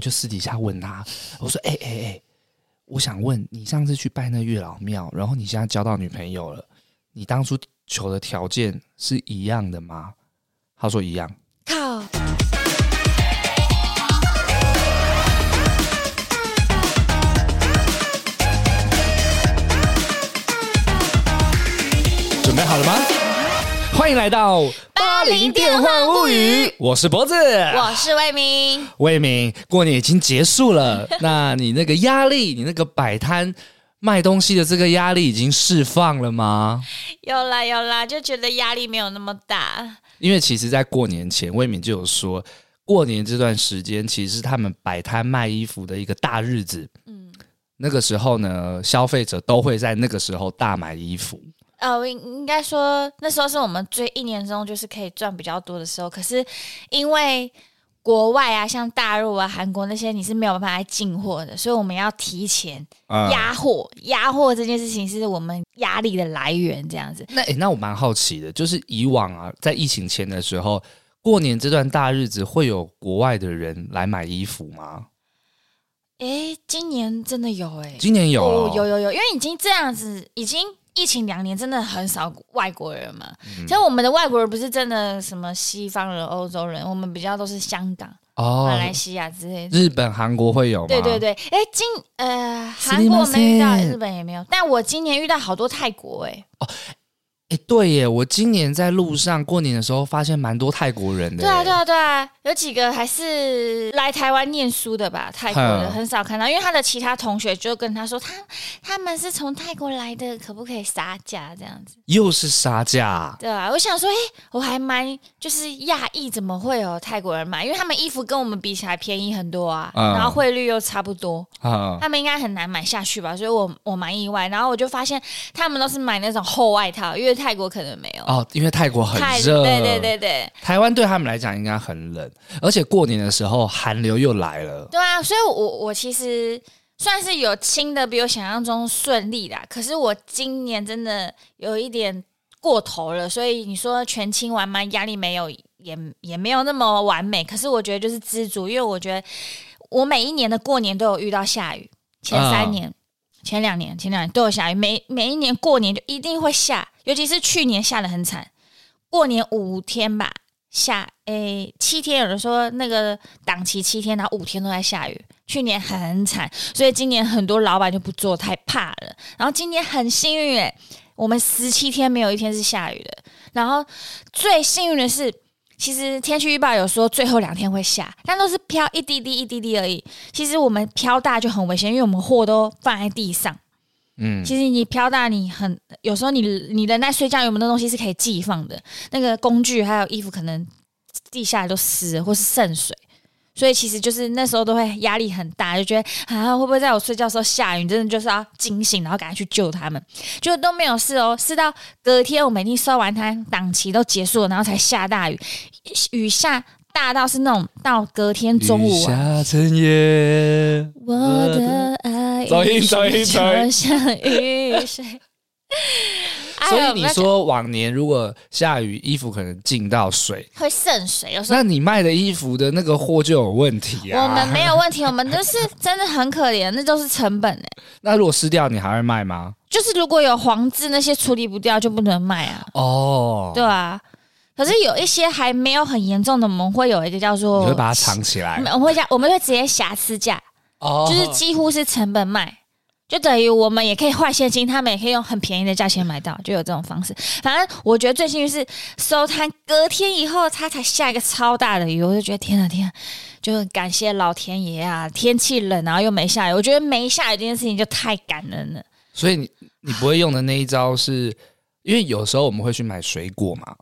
我就私底下问他，我说：“哎哎哎，我想问你，上次去拜那月老庙，然后你现在交到女朋友了，你当初求的条件是一样的吗？”他说：“一样。”靠！准备好了吗？欢迎来到八零电话物语，我是脖子，我是魏明。魏明，过年已经结束了，那你那个压力，你那个摆摊卖东西的这个压力已经释放了吗？有啦有啦，就觉得压力没有那么大。因为其实，在过年前，魏明就有说，过年这段时间其实是他们摆摊卖衣服的一个大日子。嗯，那个时候呢，消费者都会在那个时候大买衣服。呃，应应该说那时候是我们最一年中就是可以赚比较多的时候。可是因为国外啊，像大陆啊、韩国那些，你是没有办法来进货的，所以我们要提前压货。压货这件事情是我们压力的来源，这样子。那诶，那我蛮好奇的，就是以往啊，在疫情前的时候，过年这段大日子，会有国外的人来买衣服吗？诶，今年真的有诶，今年有、哦，有有有，因为已经这样子，已经。疫情两年，真的很少外国人嘛。其实、我们的外国人不是真的什么西方人、欧洲人，我们比较都是香港、哦、马来西亚之类的。日本、韩国会有吗？对对对，哎，今呃韩国没遇到，日本也没有。但我今年遇到好多泰国哎。哦哎，对耶！我今年在路上过年的时候，发现蛮多泰国人的。对啊，对啊，对啊，有几个还是来台湾念书的吧？泰国的很少看到，因为他的其他同学就跟他说，他他们是从泰国来的，可不可以杀价这样子？又是杀价？对啊，我想说，哎，我还蛮就是讶异，怎么会有泰国人买？因为他们衣服跟我们比起来便宜很多啊，嗯、然后汇率又差不多，嗯、他们应该很难买下去吧？所以我我蛮意外。然后我就发现他们都是买那种厚外套，因为。泰国可能没有哦，因为泰国很热。对对对对，台湾对他们来讲应该很冷，而且过年的时候寒流又来了。对啊，所以我我其实算是有轻的比我想象中顺利啦。可是我今年真的有一点过头了，所以你说全清完吗？压力没有，也也没有那么完美。可是我觉得就是知足，因为我觉得我每一年的过年都有遇到下雨，前三年。嗯前两年，前两年都有下雨，每每一年过年就一定会下，尤其是去年下得很惨，过年五天吧，下诶七天，有人说那个档期七天，然后五天都在下雨，去年很惨，所以今年很多老板就不做，太怕了。然后今年很幸运诶，我们十七天没有一天是下雨的，然后最幸运的是。其实天气预报有说最后两天会下，但都是飘一滴滴一滴滴而已。其实我们飘大就很危险，因为我们货都放在地上。嗯，其实你飘大，你很有时候你你人在睡觉，有没有那东西是可以寄放的？那个工具还有衣服，可能地下都湿或是渗水。所以其实就是那时候都会压力很大，就觉得啊会不会在我睡觉的时候下雨？真的就是要惊醒，然后赶快去救他们。就都没有事哦，是到隔天我们已经收完摊，档期都结束了，然后才下大雨，雨下大到是那种到隔天中午啊。下成夜，我的爱走音走音走音，像雨水。所以你说往年如果下雨，衣服可能进到水，会渗水。有时候那你卖的衣服的那个货就有问题啊。我们没有问题，我们就是真的很可怜，那都是成本哎。那如果湿掉，你还会卖吗？就是如果有黄渍那些处理不掉，就不能卖啊。哦，对啊。可是有一些还没有很严重的，我们会有一个叫做，你会把它藏起来。我们会加，我们会直接瑕疵价，哦，就是几乎是成本卖。就等于我们也可以换现金，他们也可以用很便宜的价钱买到，就有这种方式。反正我觉得最幸运是收摊隔天以后，他才下一个超大的雨，我就觉得天啊天啊，就感谢老天爷啊！天气冷，然后又没下雨，我觉得没下雨这件事情就太感人了。所以你你不会用的那一招是，因为有时候我们会去买水果嘛，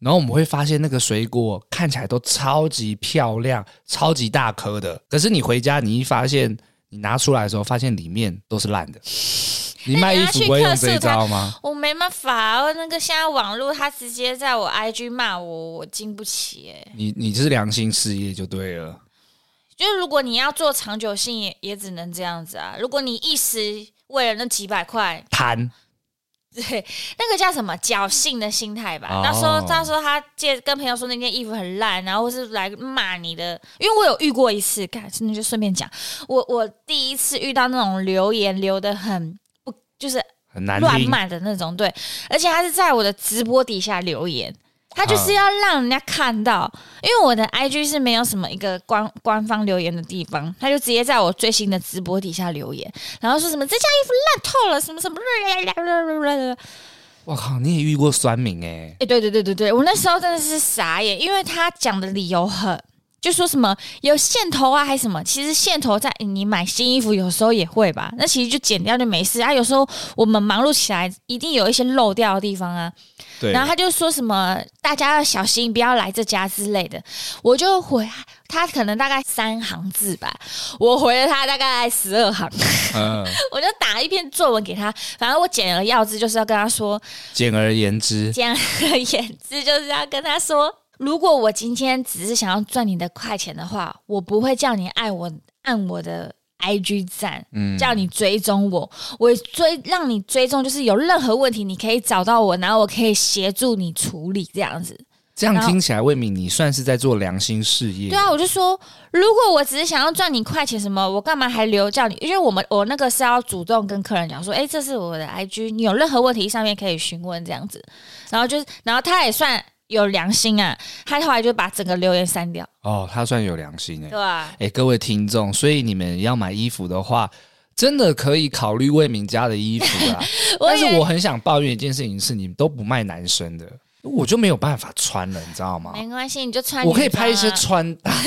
然后我们会发现那个水果看起来都超级漂亮、超级大颗的，可是你回家你一发现。你拿出来的时候，发现里面都是烂的。你卖衣服不会用这一招吗？我没办法，那个现在网络他直接在我 IG 骂我，我经不起哎。你你是良心事业就对了。就是如果你要做长久性，也也只能这样子啊。如果你一时为了那几百块贪，对，那个叫什么侥幸的心态吧。哦、那时候他说他借跟朋友说那件衣服很烂，然后是来骂你的。因为我有遇过一次，看，那就顺便讲，我我第一次遇到那种留言留的很不就是很难乱骂的那种，对，而且他是在我的直播底下留言。他就是要让人家看到，因为我的 IG 是没有什么一个官官方留言的地方，他就直接在我最新的直播底下留言，然后说什么这件衣服烂透了，什么什么。我靠，你也遇过酸民哎、欸？哎，对对对对对，我那时候真的是傻眼，因为他讲的理由很，就说什么有线头啊，还是什么，其实线头在你买新衣服有时候也会吧，那其实就剪掉就没事啊。有时候我们忙碌起来，一定有一些漏掉的地方啊。对然后他就说什么大家要小心，不要来这家之类的。我就回他，可能大概三行字吧，我回了他大概十二行，嗯、我就打一篇作文给他。反正我简而要之，就是要跟他说，简而言之，简而言之就是要跟他说，如果我今天只是想要赚你的快钱的话，我不会叫你爱我按我的。IG 赞，嗯，叫你追踪我，我追让你追踪，就是有任何问题你可以找到我，然后我可以协助你处理这样子。这样听起来，魏敏，你算是在做良心事业。对啊，我就说，如果我只是想要赚你快钱，什么，我干嘛还留叫你？因为我们我那个是要主动跟客人讲说，哎，这是我的 IG，你有任何问题上面可以询问这样子。然后就是，然后他也算。有良心啊！他后来就把整个留言删掉。哦，他算有良心哎。对啊。哎，各位听众，所以你们要买衣服的话，真的可以考虑魏明家的衣服啊。但是我很想抱怨一件事情是，你们都不卖男生的，我就没有办法穿了，你知道吗？没关系，你就穿。我可以拍一些穿搭。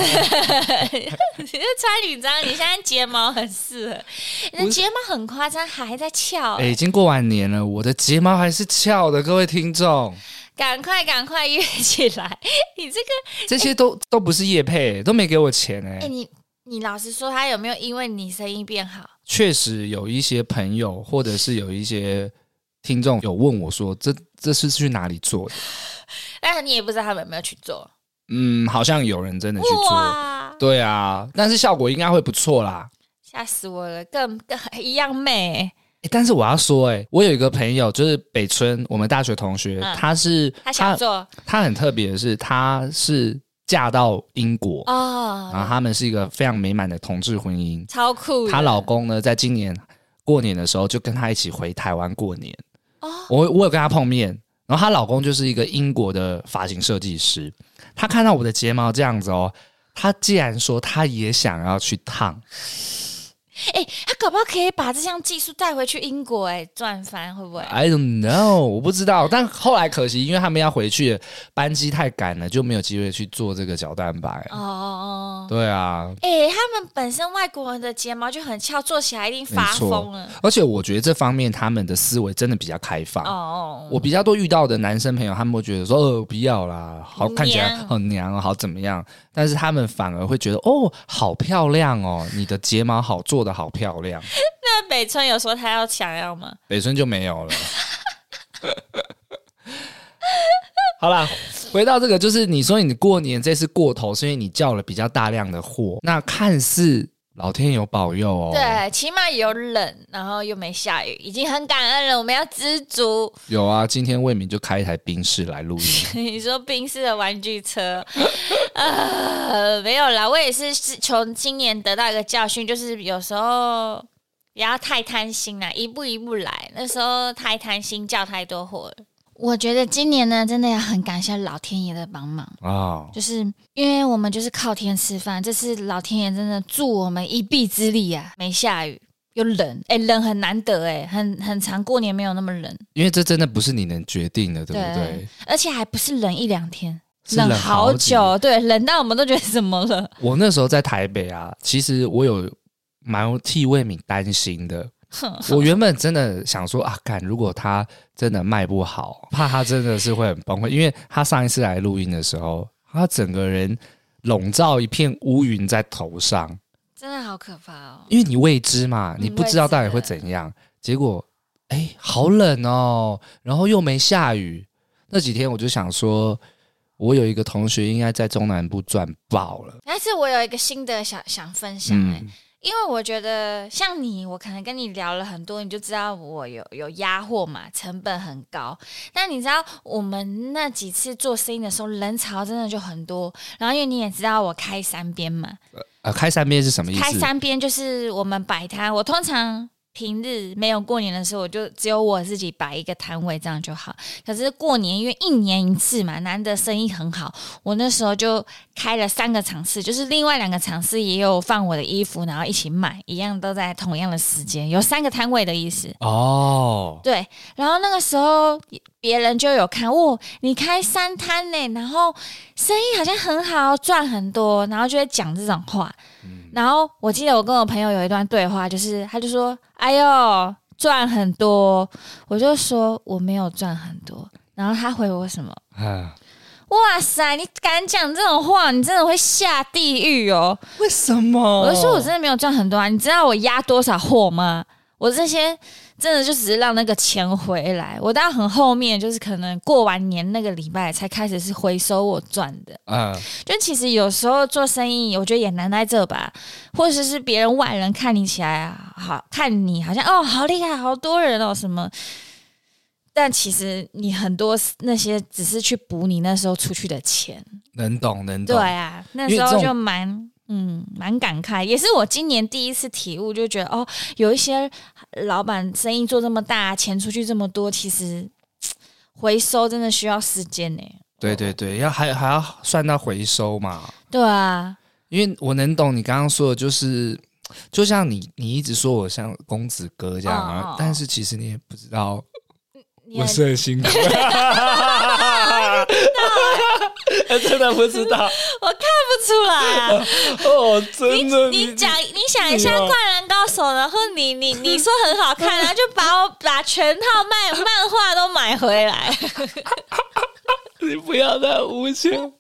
你就穿女装，你现在睫毛很适合，你的睫毛很夸张，还在翘。哎，已经过完年了，我的睫毛还是翘的，各位听众。赶快赶快约起来！你这个 这些都、欸、都不是业配，都没给我钱哎、欸！你你老实说，他有没有因为你生意变好？确实有一些朋友或者是有一些听众有问我说，这这是去哪里做的？但是你也不知道他们有没有去做。嗯，好像有人真的去做，对啊，但是效果应该会不错啦。吓死我了，更更一样美。但是我要说，哎，我有一个朋友，就是北村，我们大学同学，嗯、他是他想做，他很特别的是，他是嫁到英国哦，然后他们是一个非常美满的同志婚姻，超酷。她老公呢，在今年过年的时候就跟她一起回台湾过年哦，我我有跟她碰面，然后她老公就是一个英国的发型设计师，他看到我的睫毛这样子哦，他竟然说他也想要去烫。哎，他搞不好可以把这项技术带回去英国，哎，赚翻会不会？I don't know，我不知道。但后来可惜，因为他们要回去，班机太赶了，就没有机会去做这个角蛋白。哦哦哦，对啊。哎，他们本身外国人的睫毛就很翘，做起来一定发疯了。而且我觉得这方面他们的思维真的比较开放。哦哦。我比较多遇到的男生朋友，他们会觉得说：“哦，不要啦，好看起来很娘，好怎么样？”但是他们反而会觉得哦，好漂亮哦，你的睫毛好做得好漂亮。那北村有说他要想要吗？北村就没有了。好啦，回到这个，就是你说你过年这次过头，是因为你叫了比较大量的货，那看似。老天有保佑哦，对，起码有冷，然后又没下雨，已经很感恩了。我们要知足。有啊，今天魏明就开一台冰室来录音。你说冰室的玩具车？呃，没有啦，我也是是从今年得到一个教训，就是有时候不要太贪心啦，一步一步来。那时候太贪心，叫太多货了。我觉得今年呢，真的要很感谢老天爷的帮忙啊！哦、就是因为我们就是靠天吃饭，这次老天爷真的助我们一臂之力啊！没下雨又冷，哎，冷很难得哎，很很长，过年没有那么冷。因为这真的不是你能决定的，对不对？对，而且还不是冷一两天，冷好久，对，冷到我们都觉得怎么了？我那时候在台北啊，其实我有蛮替魏敏担心的。我原本真的想说啊，看，如果他真的卖不好，怕他真的是会很崩溃，因为他上一次来录音的时候，他整个人笼罩一片乌云在头上，真的好可怕哦。因为你未知嘛，你不知道到底会怎样。结果，哎，好冷哦，然后又没下雨。那几天我就想说，我有一个同学应该在中南部赚爆了。但是我有一个新的想想分享哎、欸。嗯因为我觉得像你，我可能跟你聊了很多，你就知道我有有压货嘛，成本很高。但你知道我们那几次做生意的时候，人潮真的就很多。然后因为你也知道我开三边嘛，呃，开三边是什么意思？开三边就是我们摆摊，我通常。平日没有过年的时候，我就只有我自己摆一个摊位，这样就好。可是过年因为一年一次嘛，难得生意很好，我那时候就开了三个场次，就是另外两个场次也有放我的衣服，然后一起卖，一样都在同样的时间，有三个摊位的意思。哦，对，然后那个时候别人就有看，哦，你开三摊呢，然后生意好像很好，赚很多，然后就会讲这种话。然后我记得我跟我朋友有一段对话，就是他就说：“哎呦，赚很多。”我就说：“我没有赚很多。”然后他回我什么？啊、哇塞，你敢讲这种话，你真的会下地狱哦！为什么？我就说我真的没有赚很多啊！你知道我压多少货吗？我这些。真的就只是让那个钱回来，我到很后面，就是可能过完年那个礼拜才开始是回收我赚的。嗯，就其实有时候做生意，我觉得也难在这吧，或者是别人外人看你起来啊，好看你好像哦好厉害，好多人哦什么，但其实你很多那些只是去补你那时候出去的钱。能懂能懂。对啊，那时候就蛮。嗯，蛮感慨，也是我今年第一次体悟，就觉得哦，有一些老板生意做这么大，钱出去这么多，其实回收真的需要时间呢。对对对，要还还要算到回收嘛？对啊，因为我能懂你刚刚说的，就是就像你你一直说我像公子哥这样啊，哦哦但是其实你也不知道。我是很辛苦，真的不知道，我看不出来啊！哦，真的，你讲，你想一下《灌篮高手》，然后你你你说很好看，然后就把我把全套漫漫画都买回来，你不要再无情。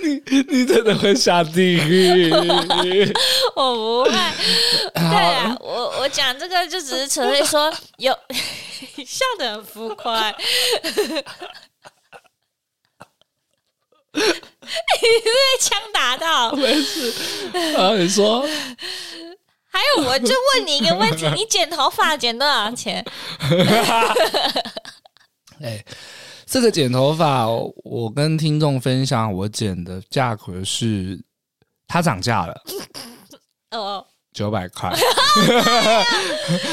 你你真的会下地狱？我不会。对啊，我我讲这个就只是纯粹说有笑得很浮夸。你是被枪打到？没事。啊，你说。还有，我就问你一个问题：你剪头发剪多少钱？哎。这个剪头发，我跟听众分享，我剪的价格是，它涨价了，哦，九百块。哎，男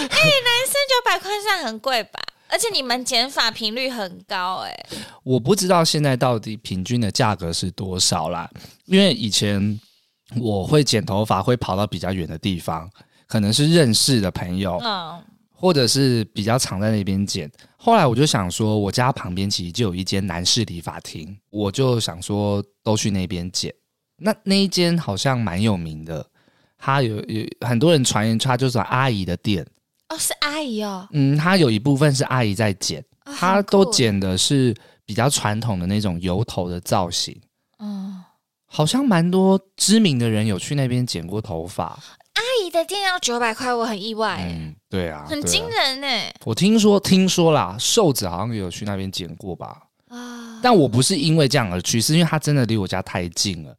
生九百块算很贵吧？而且你们剪发频率很高，哎，我不知道现在到底平均的价格是多少啦，因为以前我会剪头发，会跑到比较远的地方，可能是认识的朋友，嗯，或者是比较常在那边剪。后来我就想说，我家旁边其实就有一间男士理发厅，我就想说都去那边剪。那那一间好像蛮有名的，他有有很多人传言，他就是阿姨的店。哦，是阿姨哦。嗯，他有一部分是阿姨在剪，他、哦、都剪的是比较传统的那种油头的造型。嗯，好像蛮多知名的人有去那边剪过头发。阿姨的店要九百块，我很意外。嗯，对啊，很惊人呢。我听说，听说啦，瘦子好像也有去那边剪过吧？啊，但我不是因为这样而去，是因为他真的离我家太近了。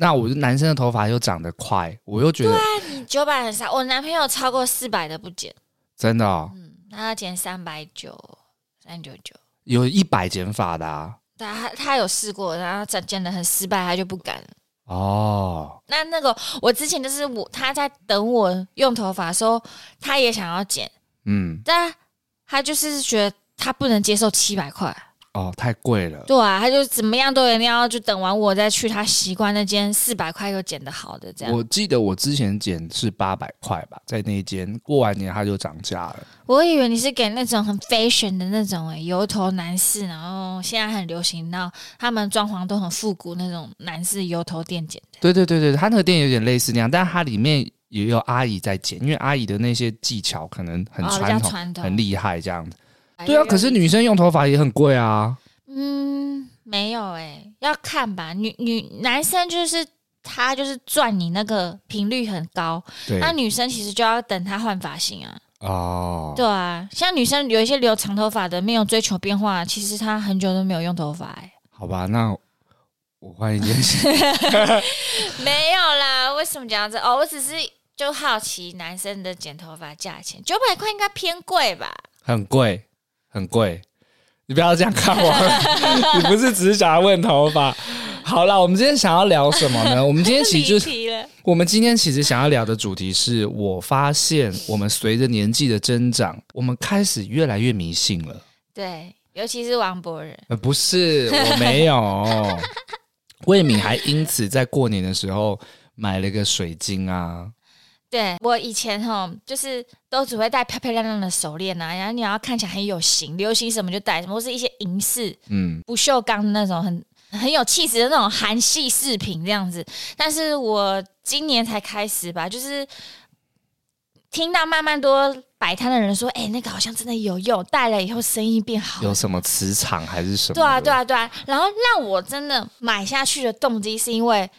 那我男生的头发又长得快，我又觉得，对啊，你九百很少。我男朋友超过四百的不剪，真的哦。嗯，他要剪三百九，三九九，有一百剪法的啊。对啊，他他有试过，然后剪剪的很失败，他就不敢。哦，那那个我之前就是我他在等我用头发的时候，他也想要剪，嗯，但他就是觉得他不能接受七百块。哦，太贵了。对啊，他就怎么样都一定要就等完我再去他习惯那间四百块又剪得好的这样。我记得我之前剪是八百块吧，在那间过完年他就涨价了。我以为你是给那种很 fashion 的那种诶、欸，油头男士，然后现在很流行到他们装潢都很复古那种男士油头店剪的。对对对对，他那个店有点类似那样，但是它里面也有阿姨在剪，因为阿姨的那些技巧可能很传统、哦、传统很厉害这样子。对啊，可是女生用头发也很贵啊。嗯，没有哎、欸，要看吧。女女男生就是他就是赚你那个频率很高，那女生其实就要等他换发型啊。哦，对啊，像女生有一些留长头发的，没有追求变化，其实她很久都没有用头发哎。好吧，那我换一件事。没有啦，为什么这样子？哦，我只是就好奇男生的剪头发价钱，九百块应该偏贵吧？很贵，很贵。你不要这样看我，你不是只是想要问头发。好了，我们今天想要聊什么呢？我们今天其实就是，我们今天其实想要聊的主题是，我发现我们随着年纪的增长，我们开始越来越迷信了。对，尤其是王博仁。呃，不是，我没有。魏敏还因此在过年的时候买了一个水晶啊。对，我以前哈，就是都只会戴漂漂亮亮的手链啊，然后你要看起来很有型，流行什么就戴什么，或是一些银饰，嗯，不锈钢的那种很很有气质的那种韩系饰品这样子。但是我今年才开始吧，就是听到慢慢多摆摊的人说，哎，那个好像真的有用，戴了以后生意变好。有什么磁场还是什么？对啊，对啊，对啊。然后让我真的买下去的动机是因为。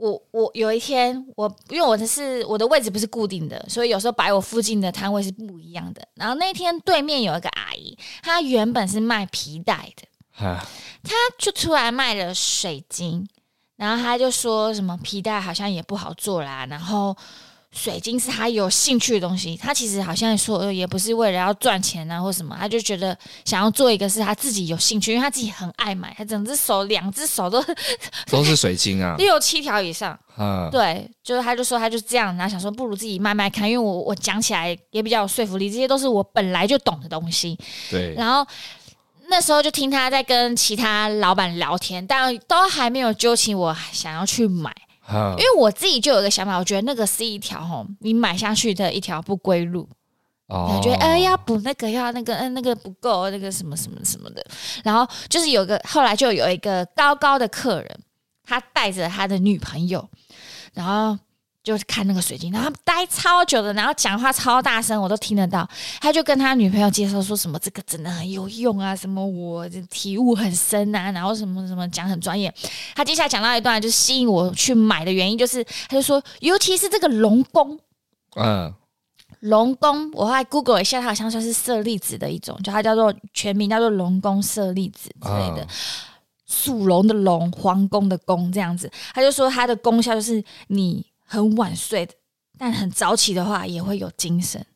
我我有一天，我因为我的是我的位置不是固定的，所以有时候摆我附近的摊位是不一样的。然后那天对面有一个阿姨，她原本是卖皮带的，她就出来卖了水晶，然后她就说什么皮带好像也不好做啦，然后。水晶是他有兴趣的东西，他其实好像说也不是为了要赚钱啊或什么，他就觉得想要做一个是他自己有兴趣，因为他自己很爱买，他整只手两只手都 都是水晶啊，六七条以上。嗯，对，就是他就说他就这样，然后想说不如自己卖卖看，因为我我讲起来也比较有说服力，这些都是我本来就懂的东西。对，然后那时候就听他在跟其他老板聊天，但都还没有揪起我想要去买。因为我自己就有一个想法，我觉得那个是一条吼，你买下去的一条不归路。感，觉得哎要补那个要那个，嗯那个不够，那个什么什么什么的。然后就是有个后来就有一个高高的客人，他带着他的女朋友，然后。就是看那个水晶，然后待超久的，然后讲话超大声，我都听得到。他就跟他女朋友介绍说什么这个真的很有用啊，什么我这体悟很深啊，然后什么什么讲很专业。他接下来讲到一段，就吸引我去买的原因，就是他就说，尤其是这个龙宫，嗯，龙宫，我后来 Google 一下，它好像算是舍利子的一种，就它叫做全名叫做龙宫舍利子之类的，属龙的龙，皇宫的宫这样子。他就说它的功效就是你。很晚睡的，但很早起的话也会有精神。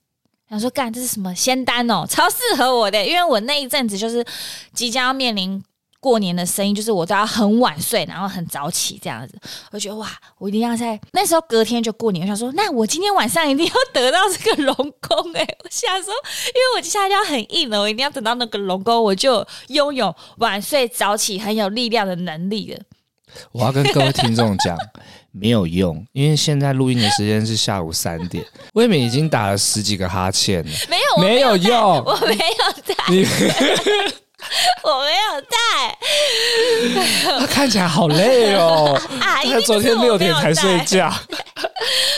想说干这是什么仙丹哦，超适合我的，因为我那一阵子就是即将要面临过年的生意，就是我都要很晚睡，然后很早起这样子。我觉得哇，我一定要在那时候隔天就过年。我想说，那我今天晚上一定要得到这个龙宫哎！我想说，因为我接下来就要很硬了，我一定要等到那个龙宫，我就拥有晚睡早起很有力量的能力了。我要跟各位听众讲。没有用，因为现在录音的时间是下午三点，魏敏已经打了十几个哈欠了，没有，没有用，我没有带，你 我没有带，他看起来好累哦，啊，因为昨天六点才睡觉。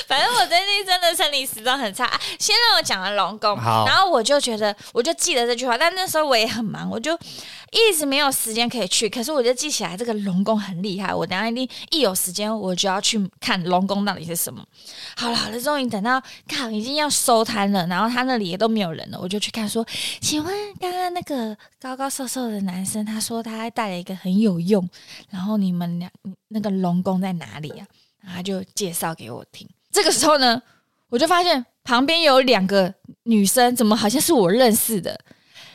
反正我最近真的生理时钟很差。先让我讲了龙宫，然后我就觉得，我就记得这句话。但那时候我也很忙，我就一直没有时间可以去。可是我就记起来，这个龙宫很厉害。我等下一定一有时间，我就要去看龙宫到底是什么。好了好了，终于等到看已经要收摊了，然后他那里也都没有人了，我就去看说，请问刚刚那个高高瘦瘦的男生，他说他还带了一个很有用，然后你们俩那个龙宫在哪里啊？他就介绍给我听。这个时候呢，我就发现旁边有两个女生，怎么好像是我认识的？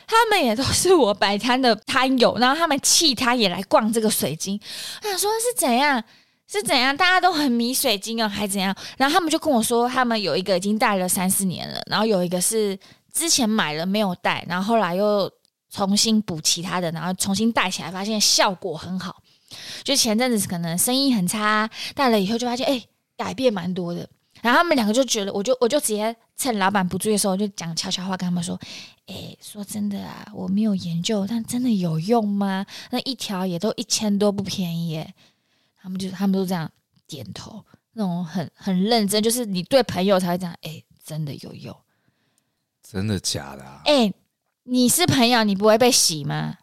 她们也都是我摆摊的摊友，然后她们弃摊也来逛这个水晶。我想说是怎样？是怎样？大家都很迷水晶哦，还怎样？然后他们就跟我说，他们有一个已经戴了三四年了，然后有一个是之前买了没有戴，然后后来又重新补其他的，然后重新戴起来，发现效果很好。就前阵子可能生意很差，戴了以后就发现哎。诶改变蛮多的，然后他们两个就觉得，我就我就直接趁老板不注意的时候，就讲悄悄话跟他们说：“哎，说真的啊，我没有研究，但真的有用吗？那一条也都一千多，不便宜耶。”他们就他们都这样点头，那种很很认真，就是你对朋友才会讲：“哎，真的有用，真的假的啊？”哎，你是朋友，你不会被洗吗？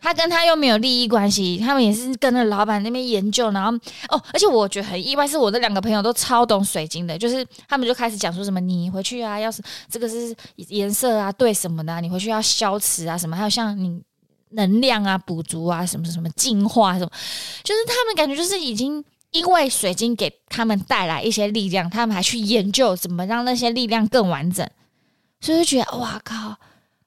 他跟他又没有利益关系，他们也是跟着老板那边研究，然后哦，而且我觉得很意外，是我的两个朋友都超懂水晶的，就是他们就开始讲说什么你回去啊，要是这个是颜色啊，对什么的、你回去要消磁啊什么，还有像你能量啊补足啊什么什么净化什么，就是他们感觉就是已经因为水晶给他们带来一些力量，他们还去研究怎么让那些力量更完整，所以就觉得哇靠。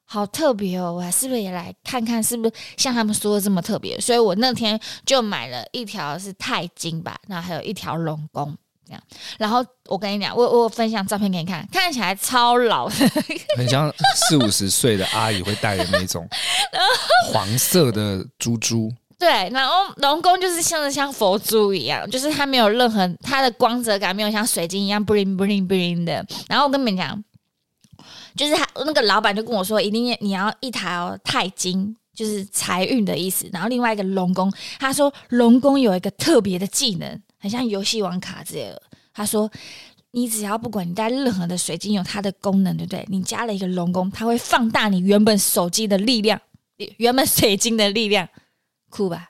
好特别哦！我还是不是也来看看，是不是像他们说的这么特别？所以我那天就买了一条是钛金吧，然后还有一条龙宫这样。然后我跟你讲，我我分享照片给你看，看起来超老的，很像四五十岁的阿姨会戴的那种黄色的珠珠。对，然后龙宫就是像像佛珠一样，就是它没有任何它的光泽感，没有像水晶一样 bling bling bling 的。然后我跟你们讲。就是他那个老板就跟我说，一定要你要一条钛金，就是财运的意思。然后另外一个龙宫，他说龙宫有一个特别的技能，很像游戏王卡之类的。他说你只要不管你带任何的水晶，有它的功能，对不对？你加了一个龙宫，它会放大你原本手机的力量，原本水晶的力量，酷吧？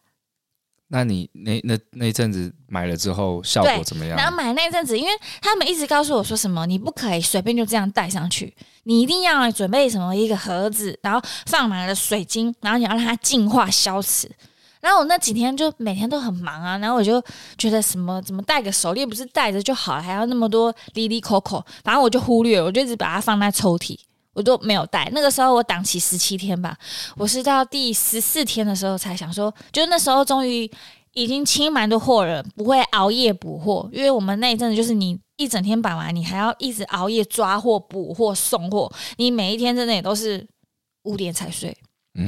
那你那那那阵子买了之后效果怎么样？然后买那阵子，因为他们一直告诉我说什么，你不可以随便就这样带上去，你一定要准备什么一个盒子，然后放满了水晶，然后你要让它净化消磁。然后我那几天就每天都很忙啊，然后我就觉得什么怎么戴个手链不是戴着就好了，还要那么多哩哩抠抠，反正我就忽略了，我就一直把它放在抽屉。我都没有带，那个时候我档期十七天吧，我是到第十四天的时候才想说，就那时候终于已经清蛮多货了，不会熬夜补货，因为我们那一阵子就是你一整天摆完，你还要一直熬夜抓货、补货、送货，你每一天真的也都是五点才睡。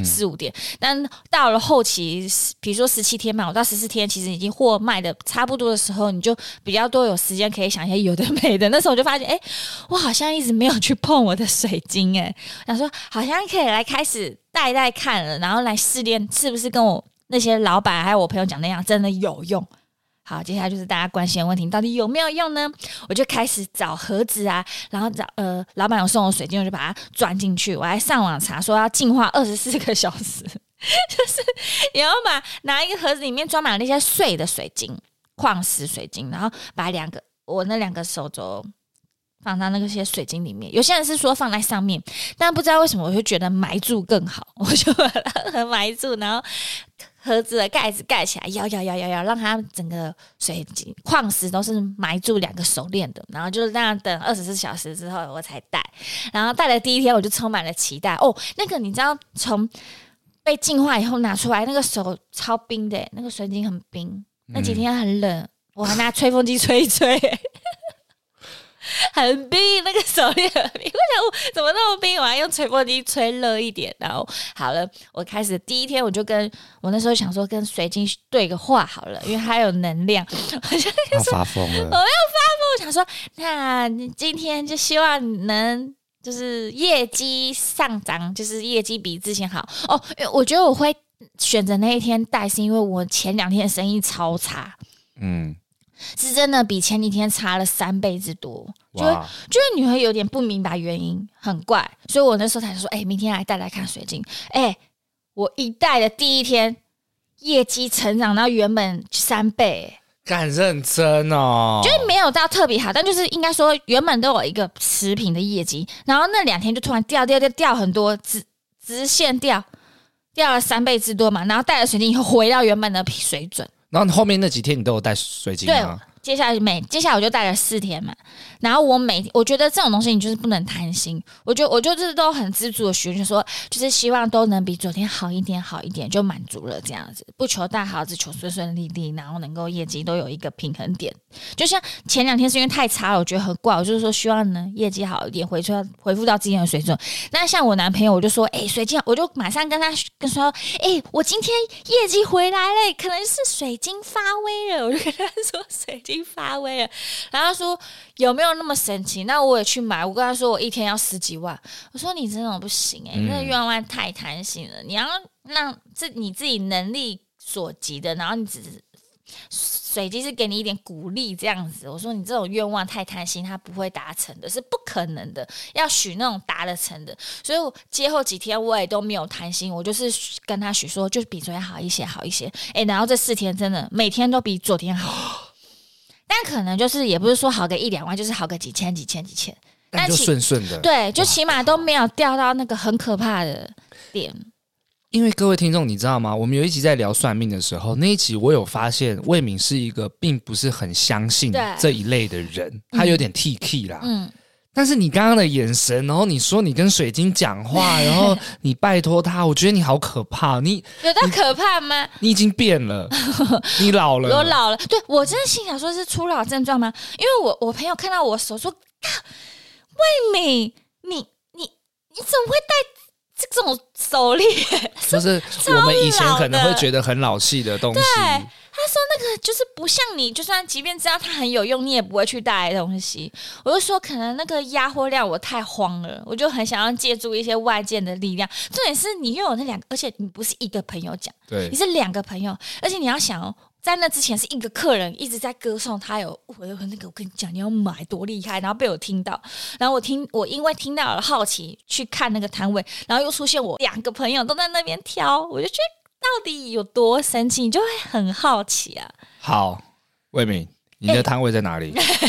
四五点，但到了后期，比如说十七天嘛，我到十四天，其实已经货卖的差不多的时候，你就比较多有时间可以想一些有的没的。那时候我就发现，哎、我好像一直没有去碰我的水晶、欸，哎，想说好像可以来开始戴戴看了，然后来试炼是不是跟我那些老板还有我朋友讲那样，真的有用。好，接下来就是大家关心的问题，到底有没有用呢？我就开始找盒子啊，然后找呃，老板有送我水晶，我就把它装进去。我还上网查说要净化二十四个 小时，就是你要把拿一个盒子里面装满那些碎的水晶、矿石水晶，然后把两个我那两个手镯放到那些水晶里面。有些人是说放在上面，但不知道为什么我就觉得埋住更好，我就把它埋住，然后。盒子的盖子盖起来，摇摇摇摇摇，让它整个水晶矿石都是埋住两个手链的，然后就是这样等二十四小时之后我才戴。然后戴的第一天我就充满了期待哦，那个你知道从被净化以后拿出来，那个手超冰的，那个水晶很冰，那几天很冷，我还拿吹风机吹一吹。很冰，那个手链很冰。我想，我怎么那么冰？我还用吹风机吹热一点。然后好了，我开始第一天我就跟我那时候想说跟水晶对个话好了，因为它有能量。我就要发疯了，我要发疯。我想说，那你今天就希望能就是业绩上涨，就是业绩比之前好哦。因为我觉得我会选择那一天带，是因为我前两天生意超差。嗯。是真的比前几天差了三倍之多，就会就是你会有点不明白原因，很怪，所以我那时候才说，哎、欸，明天来带来看水晶。哎、欸，我一带的第一天，业绩成长到原本三倍，敢认真哦，就是没有到特别好，但就是应该说原本都有一个持平的业绩，然后那两天就突然掉掉掉掉很多，直直线掉掉了三倍之多嘛，然后带了水晶以后回到原本的水准。然后后面那几天你都有带水晶吗？接下来每接下来我就带了四天嘛。然后我每我觉得这种东西你就是不能贪心。我觉得我就是都很知足的学，就说就是希望都能比昨天好一点，好一点就满足了这样子，不求大好，只求顺顺利利，然后能够业绩都有一个平衡点。就像前两天是因为太差了，我觉得很怪，我就是说希望呢业绩好一点，回出回复到之前的水准。那像我男朋友，我就说，哎，水晶，我就马上跟他跟说，哎，我今天业绩回来了，可能是水晶发威了。我就跟他说，水晶发威了，然后他说有没有？那么神奇，那我也去买。我跟他说，我一天要十几万。我说你这种不行哎、欸，那愿望太贪心了。你要让自你自己能力所及的，然后你只是水晶是给你一点鼓励这样子。我说你这种愿望太贪心，他不会达成的，是不可能的。要许那种达得成的。所以接后几天我也都没有贪心，我就是跟他许说，就是比昨天好一些，好一些。哎，然后这四天真的每天都比昨天好，但可能就是也不是说好个一两万，就是好个几千、几千、几千。但就顺顺的，对，就起码都没有掉到那个很可怕的点。因为各位听众，你知道吗？我们有一集在聊算命的时候，那一集我有发现魏敏是一个并不是很相信这一类的人，他有点 T K 啦。嗯。但是你刚刚的眼神，然后你说你跟水晶讲话，然后你拜托他，我觉得你好可怕。你有到可怕吗？你，你已经变了，你老了。我老了。对，我真的心想说，是初老症状吗？因为我我朋友看到我手说。魏敏，你你你怎么会戴这种手链？就是 我们以前可能会觉得很老气的东西。对，他说那个就是不像你，就算即便知道它很有用，你也不会去戴的东西。我就说可能那个压货量我太慌了，我就很想要借助一些外界的力量。重点是你又有那两个，而且你不是一个朋友讲，对，你是两个朋友，而且你要想哦。在那之前是一个客人一直在歌颂他有我有那个我跟你讲你要买多厉害，然后被我听到，然后我听我因为听到了好奇去看那个摊位，然后又出现我两个朋友都在那边挑，我就觉得到底有多神奇，你就会很好奇啊。好，魏敏，你的摊位在哪里？欸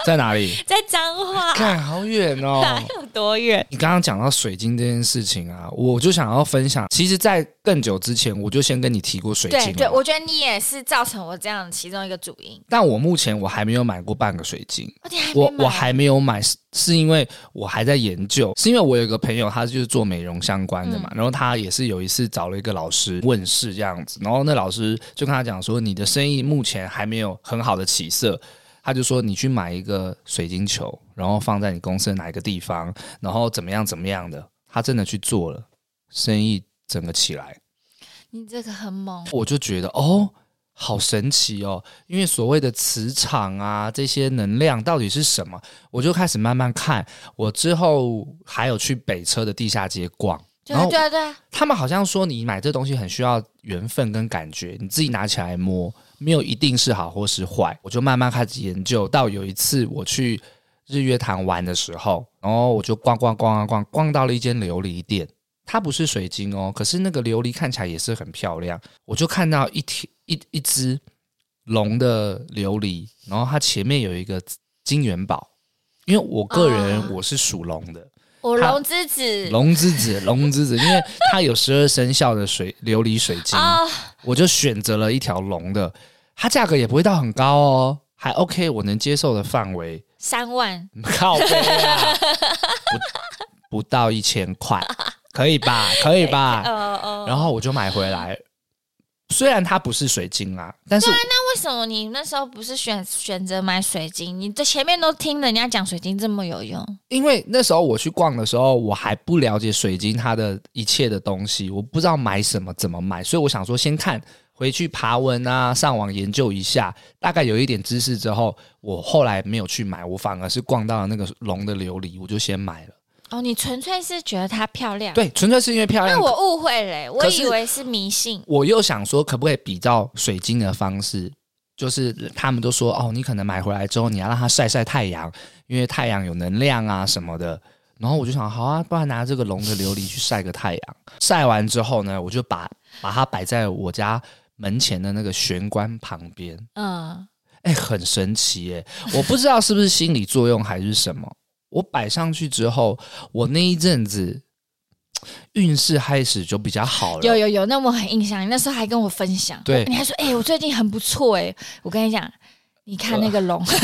在哪里？在彰化，看好远哦，有多远？你刚刚讲到水晶这件事情啊，我就想要分享。其实，在更久之前，我就先跟你提过水晶。对对，我觉得你也是造成我这样的其中一个主因。但我目前我还没有买过半个水晶，我我还没有买，是因为我还在研究。是因为我有一个朋友，他就是做美容相关的嘛，嗯、然后他也是有一次找了一个老师问事这样子，然后那老师就跟他讲说，你的生意目前还没有很好的起色。他就说：“你去买一个水晶球，然后放在你公司的哪一个地方，然后怎么样怎么样的。”他真的去做了，生意整个起来。你这个很猛，我就觉得哦，好神奇哦！因为所谓的磁场啊，这些能量到底是什么？我就开始慢慢看。我之后还有去北车的地下街逛。对啊，对啊，对啊。他们好像说，你买这东西很需要缘分跟感觉，你自己拿起来摸。没有一定是好或是坏，我就慢慢开始研究。到有一次我去日月潭玩的时候，然后我就逛逛逛逛逛，逛到了一间琉璃店。它不是水晶哦，可是那个琉璃看起来也是很漂亮。我就看到一条一一只龙的琉璃，然后它前面有一个金元宝。因为我个人我是属龙的。哦我龙之子，龙之子，龙之子，因为它有十二生肖的水琉璃水晶，哦、我就选择了一条龙的，它价格也不会到很高哦，还 OK，我能接受的范围，三万，靠背啊，不不到一千块，可以吧？可以吧？哦哦，然后我就买回来。虽然它不是水晶啊，但是对啊，那为什么你那时候不是选选择买水晶？你在前面都听人家讲水晶这么有用，因为那时候我去逛的时候，我还不了解水晶它的一切的东西，我不知道买什么怎么买，所以我想说先看回去爬文啊，上网研究一下，大概有一点知识之后，我后来没有去买，我反而是逛到了那个龙的琉璃，我就先买了。哦，你纯粹是觉得它漂亮？对，纯粹是因为漂亮。那我误会了，我以为是迷信。我又想说，可不可以比照水晶的方式？就是他们都说，哦，你可能买回来之后，你要让它晒晒太阳，因为太阳有能量啊什么的。然后我就想，好啊，不然拿这个龙的琉璃去晒个太阳。晒完之后呢，我就把把它摆在我家门前的那个玄关旁边。嗯，哎，很神奇哎，我不知道是不是心理作用还是什么。我摆上去之后，我那一阵子 运势开始就比较好了。有有有，那我很印象，你那时候还跟我分享，对，你还说，哎、欸，我最近很不错，哎，我跟你讲，你看那个龙，呃、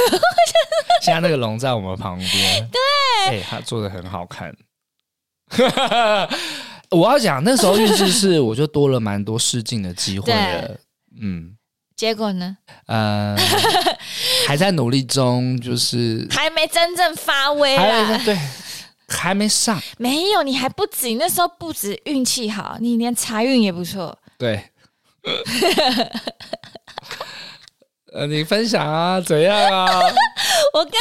现在那个龙在我们旁边，对，哎、欸，他做的很好看。我要讲那时候运气是，我就多了蛮多试镜的机会的，嗯。结果呢？呃，还在努力中，就是 还没真正发威啊。对，还没上。没有，你还不止。那时候不止运气好，你连财运也不错。对。呃，你分享啊？怎样啊？我跟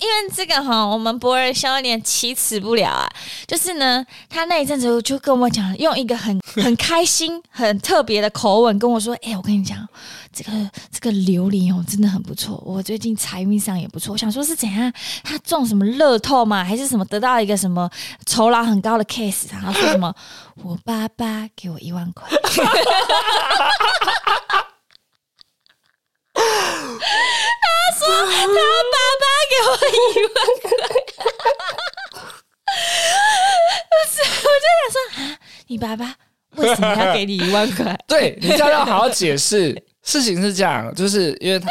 因为这个哈，我们博尔肖有点启齿不了啊。就是呢，他那一阵子就跟我讲，用一个很 很开心、很特别的口吻跟我说：“哎、欸，我跟你讲，这个这个琉璃哦，真的很不错。我最近财运上也不错。我想说是怎样？他中什么乐透吗？还是什么得到一个什么酬劳很高的 case？然后说什么？我爸爸给我一万块。”他说他爸爸给我一万块，我就想说啊，你爸爸为什么要给你一万块？对，你这样要好好解释。事情是这样，就是因为他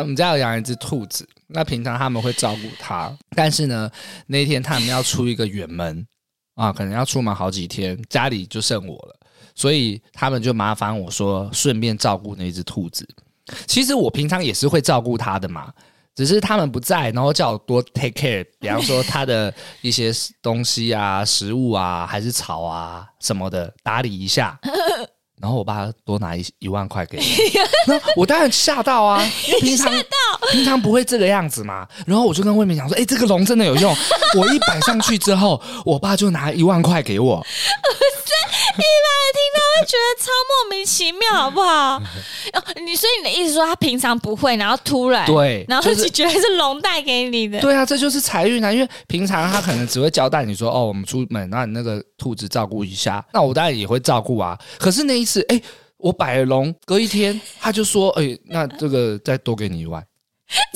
我们家有养一只兔子，那平常他们会照顾它，但是呢，那天他们要出一个远门啊，可能要出门好几天，家里就剩我了，所以他们就麻烦我说，顺便照顾那只兔子。其实我平常也是会照顾他的嘛，只是他们不在，然后叫我多 take care，比方说他的一些东西啊、食物啊，还是草啊什么的，打理一下。然后我爸多拿一一万块给我，那我当然吓到啊，因为平常平常不会这个样子嘛。然后我就跟魏敏讲说：“哎，这个龙真的有用。”我一摆上去之后，我爸就拿一万块给我。觉得超莫名其妙，好不好？哦，你所以你的意思说他平常不会，然后突然对，然后就觉得是龙带给你的。对啊，这就是财运啊！因为平常他可能只会交代你说：“哦，我们出门，那你那个兔子照顾一下。”那我当然也会照顾啊。可是那一次，哎，我摆了龙，隔一天他就说：“哎，那这个再多给你一万。”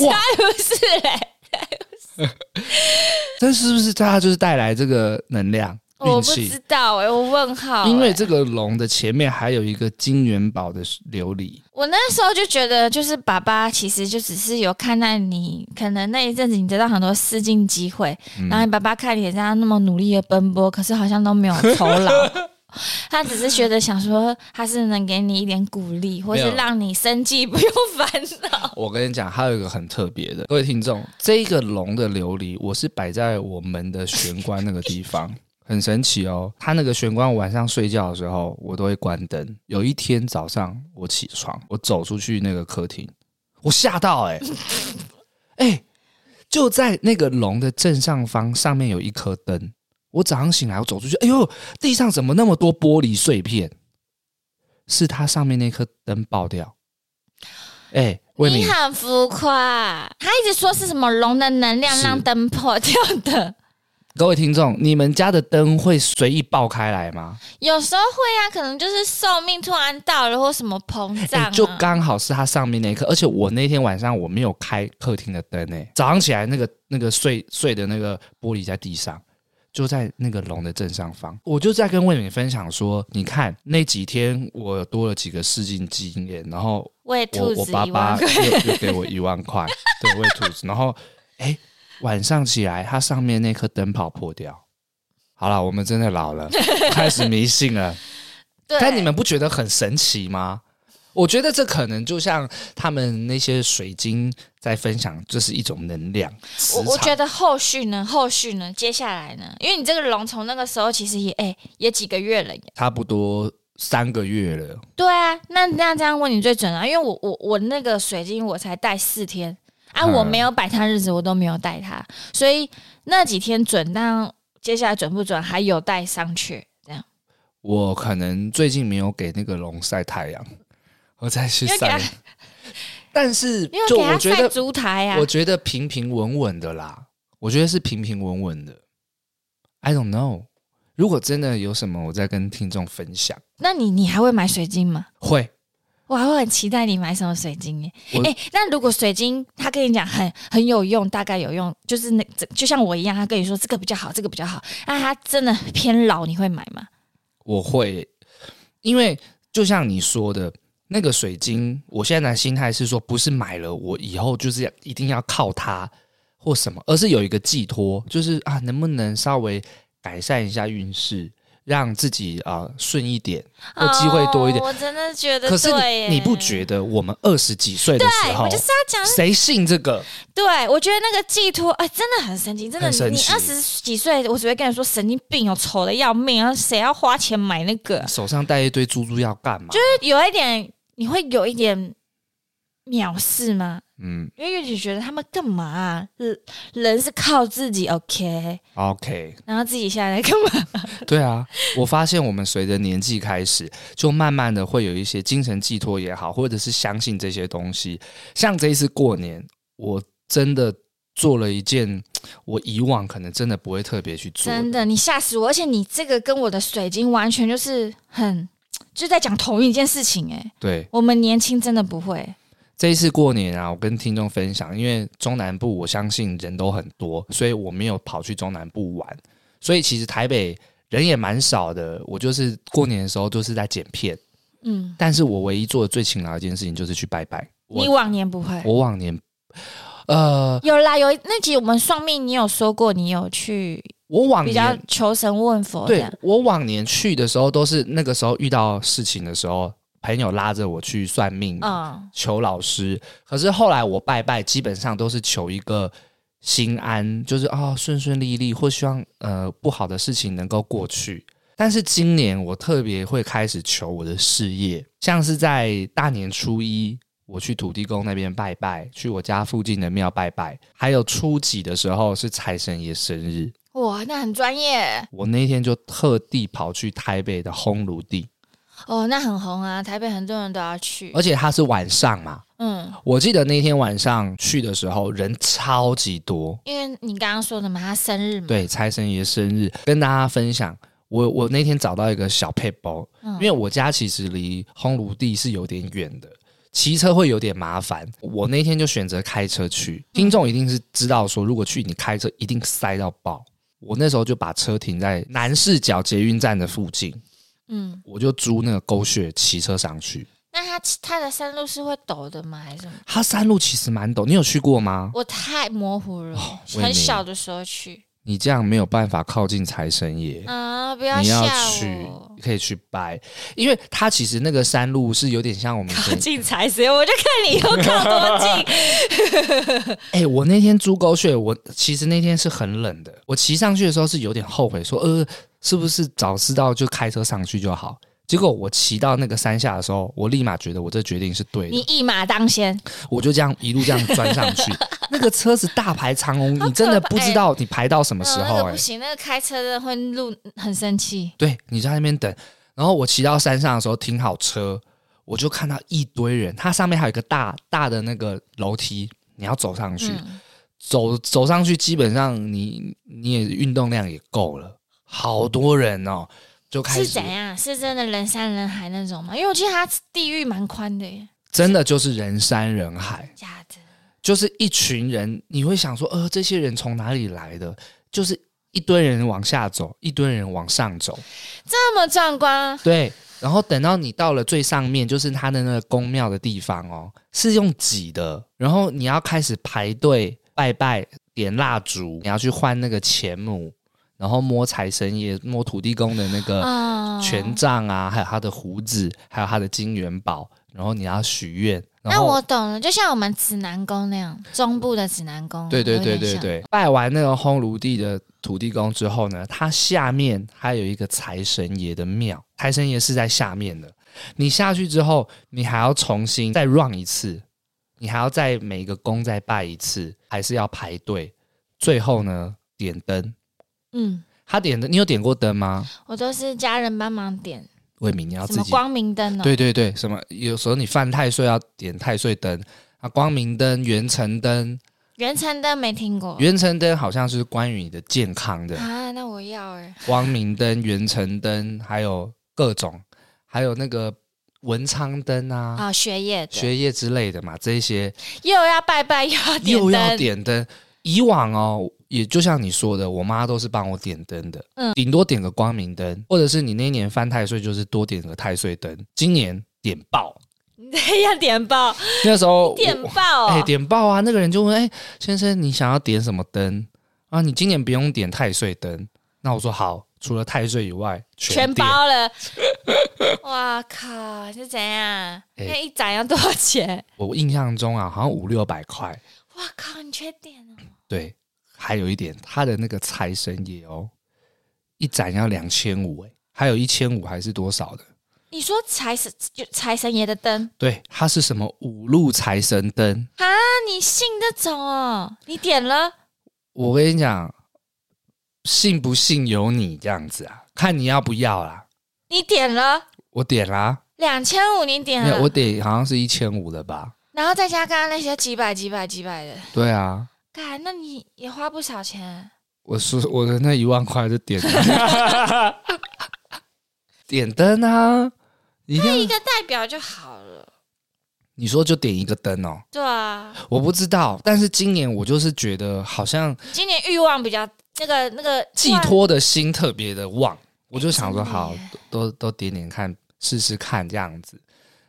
哇，不是嘞，这是不是他就是带来这个能量？我不知道哎、欸，我问号、欸。因为这个龙的前面还有一个金元宝的琉璃。我那时候就觉得，就是爸爸其实就只是有看到你，可能那一阵子你得到很多试镜机会，嗯、然后你爸爸看你这样那么努力的奔波，可是好像都没有酬劳。他只是觉得想说，他是能给你一点鼓励，或是让你生计不用烦恼。我跟你讲，还有一个很特别的，各位听众，这个龙的琉璃，我是摆在我们的玄关那个地方。很神奇哦，他那个玄关，晚上睡觉的时候我都会关灯。有一天早上我起床，我走出去那个客厅，我吓到哎、欸，哎、欸，就在那个龙的正上方，上面有一颗灯。我早上醒来，我走出去，哎呦，地上怎么那么多玻璃碎片？是它上面那颗灯爆掉。哎、欸，你很浮夸，他一直说是什么龙的能量让灯破掉的。各位听众，你们家的灯会随意爆开来吗？有时候会啊，可能就是寿命突然到了，或什么膨胀、啊欸，就刚好是它上面那一刻。而且我那天晚上我没有开客厅的灯诶，早上起来那个那个碎碎的那个玻璃在地上，就在那个龙的正上方。我就在跟魏敏分享说，你看那几天我多了几个试镜经验，然后我我爸爸又又给我一万块，对，喂兔子，然后哎。晚上起来，它上面那颗灯泡破掉。好了，我们真的老了，开始迷信了。但你们不觉得很神奇吗？我觉得这可能就像他们那些水晶在分享，这是一种能量。我我觉得后续呢？后续呢？接下来呢？因为你这个龙从那个时候其实也哎也几个月了，差不多三个月了。对啊，那那这样问你最准啊，因为我我我那个水晶我才戴四天。啊，我没有摆摊日子，我都没有带它，所以那几天准，但接下来准不准还有待商榷。这样，我可能最近没有给那个龙晒太阳，我再去晒。但是，就我觉得烛台啊，我觉得平平稳稳的啦，我觉得是平平稳稳的。I don't know，如果真的有什么，我再跟听众分享。那你你还会买水晶吗？会。我还会很期待你买什么水晶耶！哎、欸，那如果水晶他跟你讲很很有用，大概有用，就是那就像我一样，他跟你说这个比较好，这个比较好，那他真的偏老，你会买吗？我会，因为就像你说的那个水晶，我现在的心态是说，不是买了我以后就是要一定要靠它或什么，而是有一个寄托，就是啊，能不能稍微改善一下运势？让自己啊顺一点，或机会多一点。我真的觉得，可是你不觉得我们二十几岁的时候，我就是要讲谁信这个？对，我觉得那个寄托，哎，真的很神奇，真的。你二十几岁，我只会跟你说神经病哦，丑的要命，然后谁要花钱买那个？手上带一堆珠珠要干嘛？就是有一点，你会有一点藐视吗？嗯，因为月姐觉得他们干嘛、啊？人人是靠自己，OK，OK，、okay okay、然后自己下来干嘛？对啊，我发现我们随着年纪开始，就慢慢的会有一些精神寄托也好，或者是相信这些东西。像这一次过年，我真的做了一件我以往可能真的不会特别去做。真的，你吓死我！而且你这个跟我的水晶完全就是很就在讲同一件事情、欸，哎，对，我们年轻真的不会。这一次过年啊，我跟听众分享，因为中南部我相信人都很多，所以我没有跑去中南部玩。所以其实台北人也蛮少的。我就是过年的时候都是在剪片，嗯。但是我唯一做的最勤劳的一件事情就是去拜拜。你往年不会？我往年，呃，有啦，有那集我们算命，你有说过你有去？我往年比较求神问佛。对，我往年去的时候都是那个时候遇到事情的时候。朋友拉着我去算命，嗯，求老师。可是后来我拜拜，基本上都是求一个心安，就是啊顺顺利利，或希望呃不好的事情能够过去。但是今年我特别会开始求我的事业，像是在大年初一，我去土地公那边拜拜，去我家附近的庙拜拜，还有初几的时候是财神爷生日。哇，那很专业。我那天就特地跑去台北的烘炉地。哦，那很红啊！台北很多人都要去，而且它是晚上嘛。嗯，我记得那天晚上去的时候人超级多，因为你刚刚说的嘛，他生日嘛。对，财神爷生日，跟大家分享。我我那天找到一个小配包，嗯，因为我家其实离烘炉地是有点远的，骑车会有点麻烦。我那天就选择开车去。听众一定是知道说，如果去你开车一定塞到爆。我那时候就把车停在南势角捷运站的附近。嗯，我就租那个狗血骑车上去。那它它的山路是会陡的吗？还是什么？它山路其实蛮陡，你有去过吗？我太模糊了，哦、很小的时候去。你这样没有办法靠近财神爷啊！不要你要去，可以去拜，因为它其实那个山路是有点像我们靠近财神，我就看你以后靠多近。哎、欸，我那天猪狗血，我其实那天是很冷的，我骑上去的时候是有点后悔说，说呃。是不是早知道就开车上去就好？结果我骑到那个山下的时候，我立马觉得我这决定是对的。你一马当先，我就这样一路这样钻上去。那个车子大排长龙，你真的不知道你排到什么时候、欸。那个、不行，那个开车的会路很生气。对，你在那边等，然后我骑到山上的时候停好车，我就看到一堆人，它上面还有一个大大的那个楼梯，你要走上去，嗯、走走上去，基本上你你也运动量也够了。好多人哦，就开始是怎样？是真的人山人海那种吗？因为我记得它地域蛮宽的耶。真的就是人山人海，假的，就是一群人。你会想说，呃，这些人从哪里来的？就是一堆人往下走，一堆人往上走，这么壮观。对，然后等到你到了最上面，就是他的那个宫庙的地方哦，是用挤的，然后你要开始排队拜拜，点蜡烛，你要去换那个钱母。然后摸财神爷、摸土地公的那个权杖啊，还有他的胡子，还有他的金元宝，然后你要许愿。那我懂了，就像我们指南宫那样，中部的指南宫。对对对对对。拜完那个烘炉地的土地公之后呢，它下面还有一个财神爷的庙，财神爷是在下面的。你下去之后，你还要重新再 run 一次，你还要在每一个宫再拜一次，还是要排队。最后呢，点灯。嗯，他点的，你有点过灯吗？我都是家人帮忙点。为明，你要自己光明灯哦。对对对，什么？有时候你犯太岁要点太岁灯啊，光明灯、元辰灯。元辰灯没听过。元辰灯好像是关于你的健康的啊，那我要哎。光明灯、元辰灯，还有各种，还有那个文昌灯啊，啊，学业、学业之类的嘛，这些又要拜拜，又要点灯，又要点灯。以往哦。也就像你说的，我妈都是帮我点灯的，嗯，顶多点个光明灯，或者是你那年翻太岁，就是多点个太岁灯。今年点爆，对呀，点爆。那时候点爆，哎，点爆啊！那个人就问，哎，先生，你想要点什么灯啊？你今年不用点太岁灯。那我说好，除了太岁以外，全，全包了。哇靠，是怎样？那一盏要多少钱？我印象中啊，好像五六百块。哇靠，你缺点了。对。还有一点，他的那个财神爷哦，一盏要两千五哎，还有一千五还是多少的？你说财神就财神爷的灯？对，它是什么五路财神灯啊？你信这种哦？你点了？我跟你讲，信不信由你这样子啊，看你要不要啦。你点了？我点啦。两千五，你点了？我点好像是一千五的吧。然后再加刚刚那些几百、几百、几百的。对啊。干，那你也花不少钱。我说我的那一万块就点灯，点灯啊。那一个代表就好了。你说就点一个灯哦？对啊。我不知道，但是今年我就是觉得好像今年欲望比较那个那个寄托的心特别的旺，我就想说好都都点点看试试看这样子。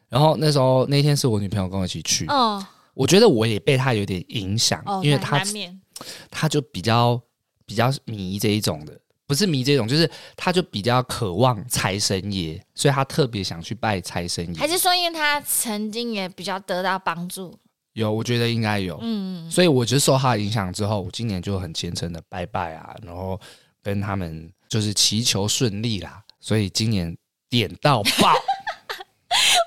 然后那时候那天是我女朋友跟我一起去，哦，我觉得我也被他有点影响，哦，因为他他就比较比较迷这一种的。不是迷这种，就是他就比较渴望财神爷，所以他特别想去拜财神爷。还是说，因为他曾经也比较得到帮助？有，我觉得应该有。嗯，所以我就受他的影响之后，我今年就很虔诚的拜拜啊，然后跟他们就是祈求顺利啦。所以今年点到爆。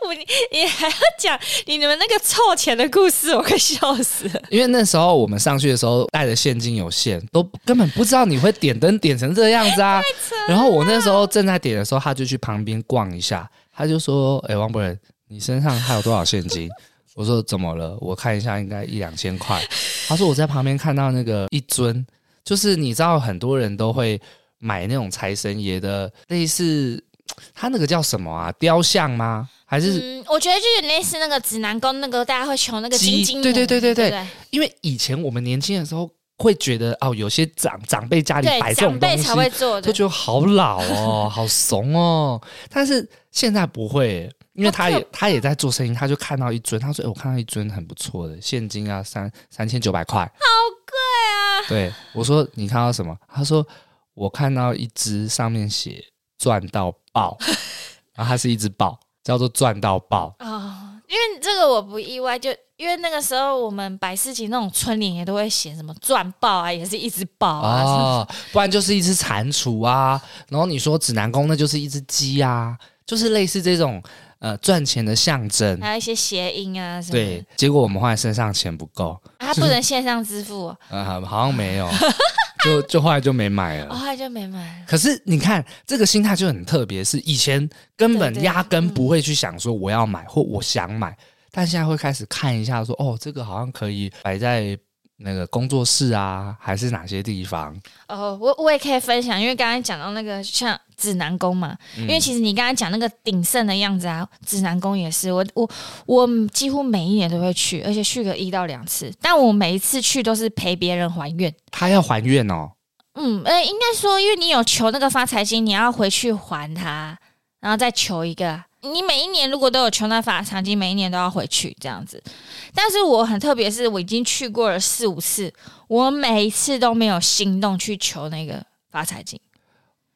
我你你还要讲你们那个凑钱的故事，我快笑死了。因为那时候我们上去的时候带的现金有限，都根本不知道你会点灯点成这样子啊。然后我那时候正在点的时候，他就去旁边逛一下，他就说：“哎、欸，王博仁，你身上还有多少现金？” 我说：“怎么了？我看一下，应该一两千块。”他说：“我在旁边看到那个一尊，就是你知道很多人都会买那种财神爷的类似，他那个叫什么啊？雕像吗？”还是、嗯，我觉得就是类似那个指南宫那个，大家会求那个金金。对对对对对，对，因为以前我们年轻的时候会觉得哦，有些长长辈家里摆这种东西，才会做的，就觉得好老哦，好怂哦。但是现在不会，因为他也他也在做生意，他就看到一尊，他说：“哎，我看到一尊很不错的现金啊，三三千九百块，好贵啊。”对，我说：“你看到什么？”他说：“我看到一只上面写赚到爆，然后它是一只豹。”叫做赚到爆啊、哦！因为这个我不意外，就因为那个时候我们百事情那种春联也都会写什么赚爆啊，也是一只爆啊、哦，不然就是一只蟾蜍啊。然后你说指南宫，那就是一只鸡啊，就是类似这种呃赚钱的象征，还有一些谐音啊什么。对，结果我们后来身上钱不够，他、啊、不能线上支付、啊，嗯，好像没有。就就后来就没买了，哦、后来就没买了。可是你看这个心态就很特别，是以前根本压根不会去想说我要买或我想买，但现在会开始看一下说哦，这个好像可以摆在那个工作室啊，还是哪些地方？哦，我我也可以分享，因为刚刚讲到那个像指南宫嘛，嗯、因为其实你刚刚讲那个鼎盛的样子啊，指南宫也是，我我我几乎每一年都会去，而且去个一到两次，但我每一次去都是陪别人还愿。他要还愿哦。嗯，呃，应该说，因为你有求那个发财金，你要回去还他，然后再求一个。你每一年如果都有求那法财金，每一年都要回去这样子。但是我很特别，是我已经去过了四五次，我每一次都没有心动去求那个发财金。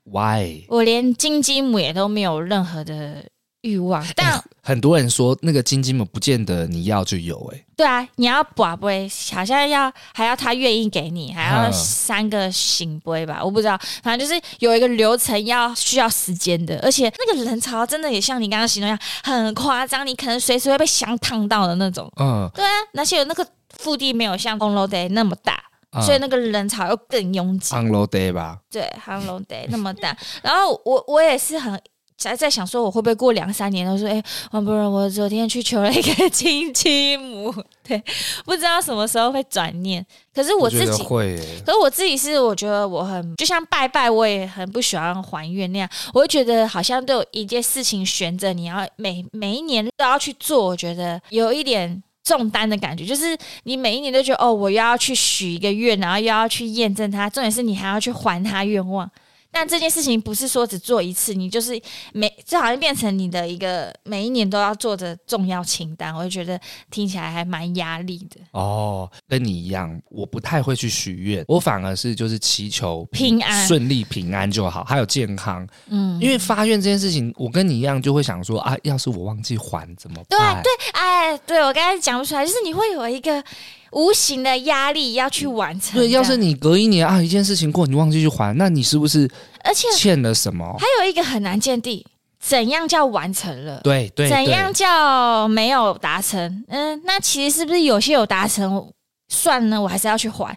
Why？我连金鸡母也都没有任何的。欲望，但、欸、很多人说那个金金们不见得你要就有哎、欸。对啊，你要把杯，好像要还要他愿意给你，还要三个醒杯吧，我不知道，反正就是有一个流程要需要时间的，而且那个人潮真的也像你刚刚形容一样很夸张，你可能随时会被香烫到的那种。嗯，对啊，而且有那个腹地没有像 Hello Day 那么大，嗯、所以那个人潮又更拥挤。Hello Day 吧？对，Hello Day 那么大，然后我我也是很。在在想说我会不会过两三年都说哎，王博仁，我昨天去求了一个亲亲母，对，不知道什么时候会转念。可是我自己会，可是我自己是我觉得我很就像拜拜，我也很不喜欢还愿那样。我会觉得好像都有一件事情悬着，你要每每一年都要去做，我觉得有一点重担的感觉。就是你每一年都觉得哦，我又要去许一个愿，然后又要去验证它，重点是你还要去还他愿望。但这件事情不是说只做一次，你就是每就好像变成你的一个每一年都要做的重要清单，我就觉得听起来还蛮压力的。哦，跟你一样，我不太会去许愿，我反而是就是祈求平，平安、顺利、平安就好，还有健康。嗯，因为发愿这件事情，我跟你一样就会想说啊，要是我忘记还怎么办？对对，哎，对我刚才讲不出来，就是你会有一个。无形的压力要去完成。对，要是你隔一年啊，一件事情过，你忘记去还，那你是不是而且欠了什么？还有一个很难鉴定，怎样叫完成了？对对，怎样叫没有达成？嗯，那其实是不是有些有达成？算了，我还是要去还。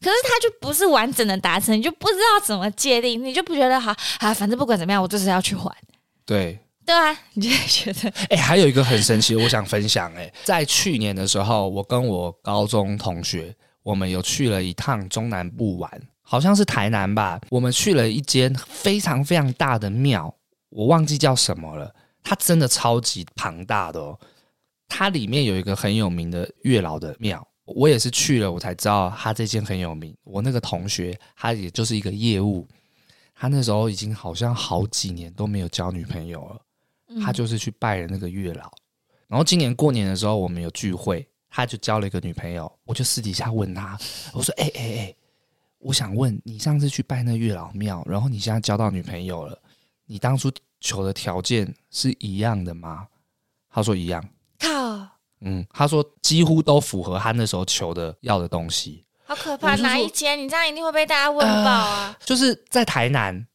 可是它就不是完整的达成，你就不知道怎么界定，你就不觉得好啊？反正不管怎么样，我就是要去还。对对啊，你就觉得哎、还有一个很神奇的，我想分享哎、在去年的时候，我跟我高中同学，我们有去了一趟中南部玩，好像是台南吧。我们去了一间非常非常大的庙，我忘记叫什么了。它真的超级庞大的哦，它里面有一个很有名的月老的庙。我也是去了，我才知道他这间很有名。我那个同学，他也就是一个业务，他那时候已经好像好几年都没有交女朋友了。他就是去拜了那个月老，然后今年过年的时候我们有聚会，他就交了一个女朋友。我就私底下问他，我说：“哎哎哎，我想问你，上次去拜那月老庙，然后你现在交到女朋友了，你当初求的条件是一样的吗？”他说：“一样。”靠。嗯，他说几乎都符合他那时候求的要的东西。好可怕！哪一间？你这样一定会被大家问爆啊！呃、就是在台南。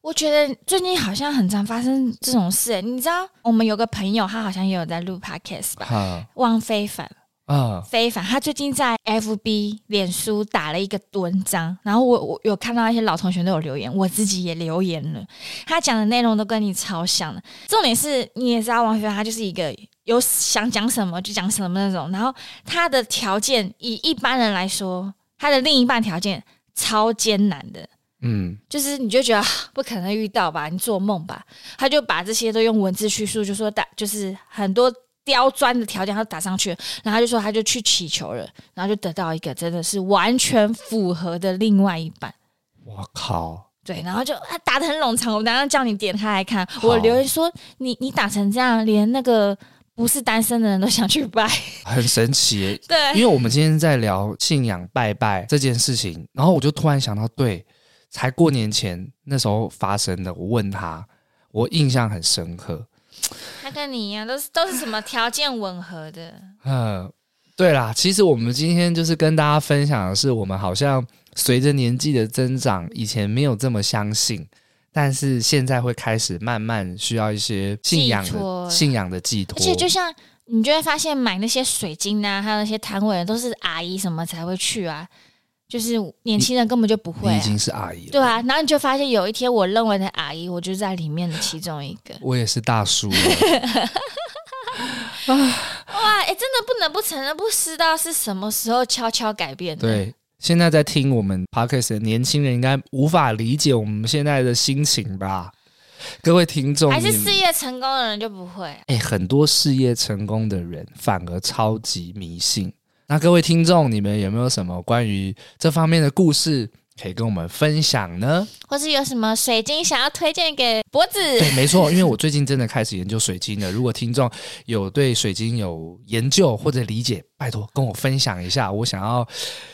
我觉得最近好像很常发生这种事。你知道，我们有个朋友，他好像也有在录 podcast 吧？嗯、汪非凡。啊，非凡，他最近在 FB 脸书打了一个文章，然后我我有看到一些老同学都有留言，我自己也留言了。他讲的内容都跟你超像的。重点是，你也知道，汪非凡他就是一个有想讲什么就讲什么那种。然后他的条件，以一般人来说，他的另一半条件超艰难的。嗯，就是你就觉得不可能遇到吧，你做梦吧。他就把这些都用文字叙述，就说打就是很多。刁钻的条件他打上去，然后他就说他就去祈求了，然后就得到一个真的是完全符合的另外一半。我靠！对，然后就他打的很冗长，我等下叫你点开来看。我留言说你你打成这样，连那个不是单身的人都想去拜，很神奇。对，因为我们今天在聊信仰拜拜这件事情，然后我就突然想到，对，才过年前那时候发生的，我问他，我印象很深刻。他跟你一样，都是都是什么条件吻合的？嗯，对啦，其实我们今天就是跟大家分享的是，我们好像随着年纪的增长，以前没有这么相信，但是现在会开始慢慢需要一些信仰的信仰的寄托。而且就像你就会发现，买那些水晶啊，还有那些摊位都是阿姨什么才会去啊。就是年轻人根本就不会、啊，已经是阿姨了，对啊。然后你就发现有一天，我认为的阿姨，我就在里面的其中一个。我也是大叔了。哇，哎、欸，真的不能不承认，不知道是什么时候悄悄改变的。对，现在在听我们 podcast 的年轻人应该无法理解我们现在的心情吧？各位听众，还是事业成功的人就不会？哎、欸，很多事业成功的人反而超级迷信。那各位听众，你们有没有什么关于这方面的故事可以跟我们分享呢？或是有什么水晶想要推荐给脖子？对，没错，因为我最近真的开始研究水晶了。如果听众有对水晶有研究或者理解，拜托跟我分享一下，我想要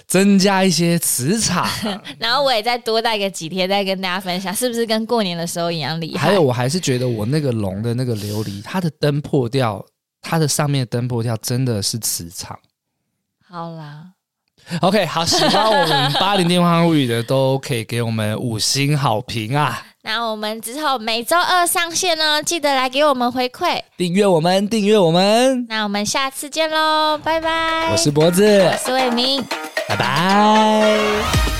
增加一些磁场。然后我也再多带个几天，再跟大家分享，是不是跟过年的时候一样厉害？还有，我还是觉得我那个龙的那个琉璃，它的灯破掉，它的上面的灯破掉真的是磁场。好啦，OK，好，喜欢我们八零电话物语的都可以给我们五星好评啊！那我们之后每周二上线呢，记得来给我们回馈，订阅我们，订阅我们。那我们下次见喽，拜拜！我是脖子，我是魏明，拜拜。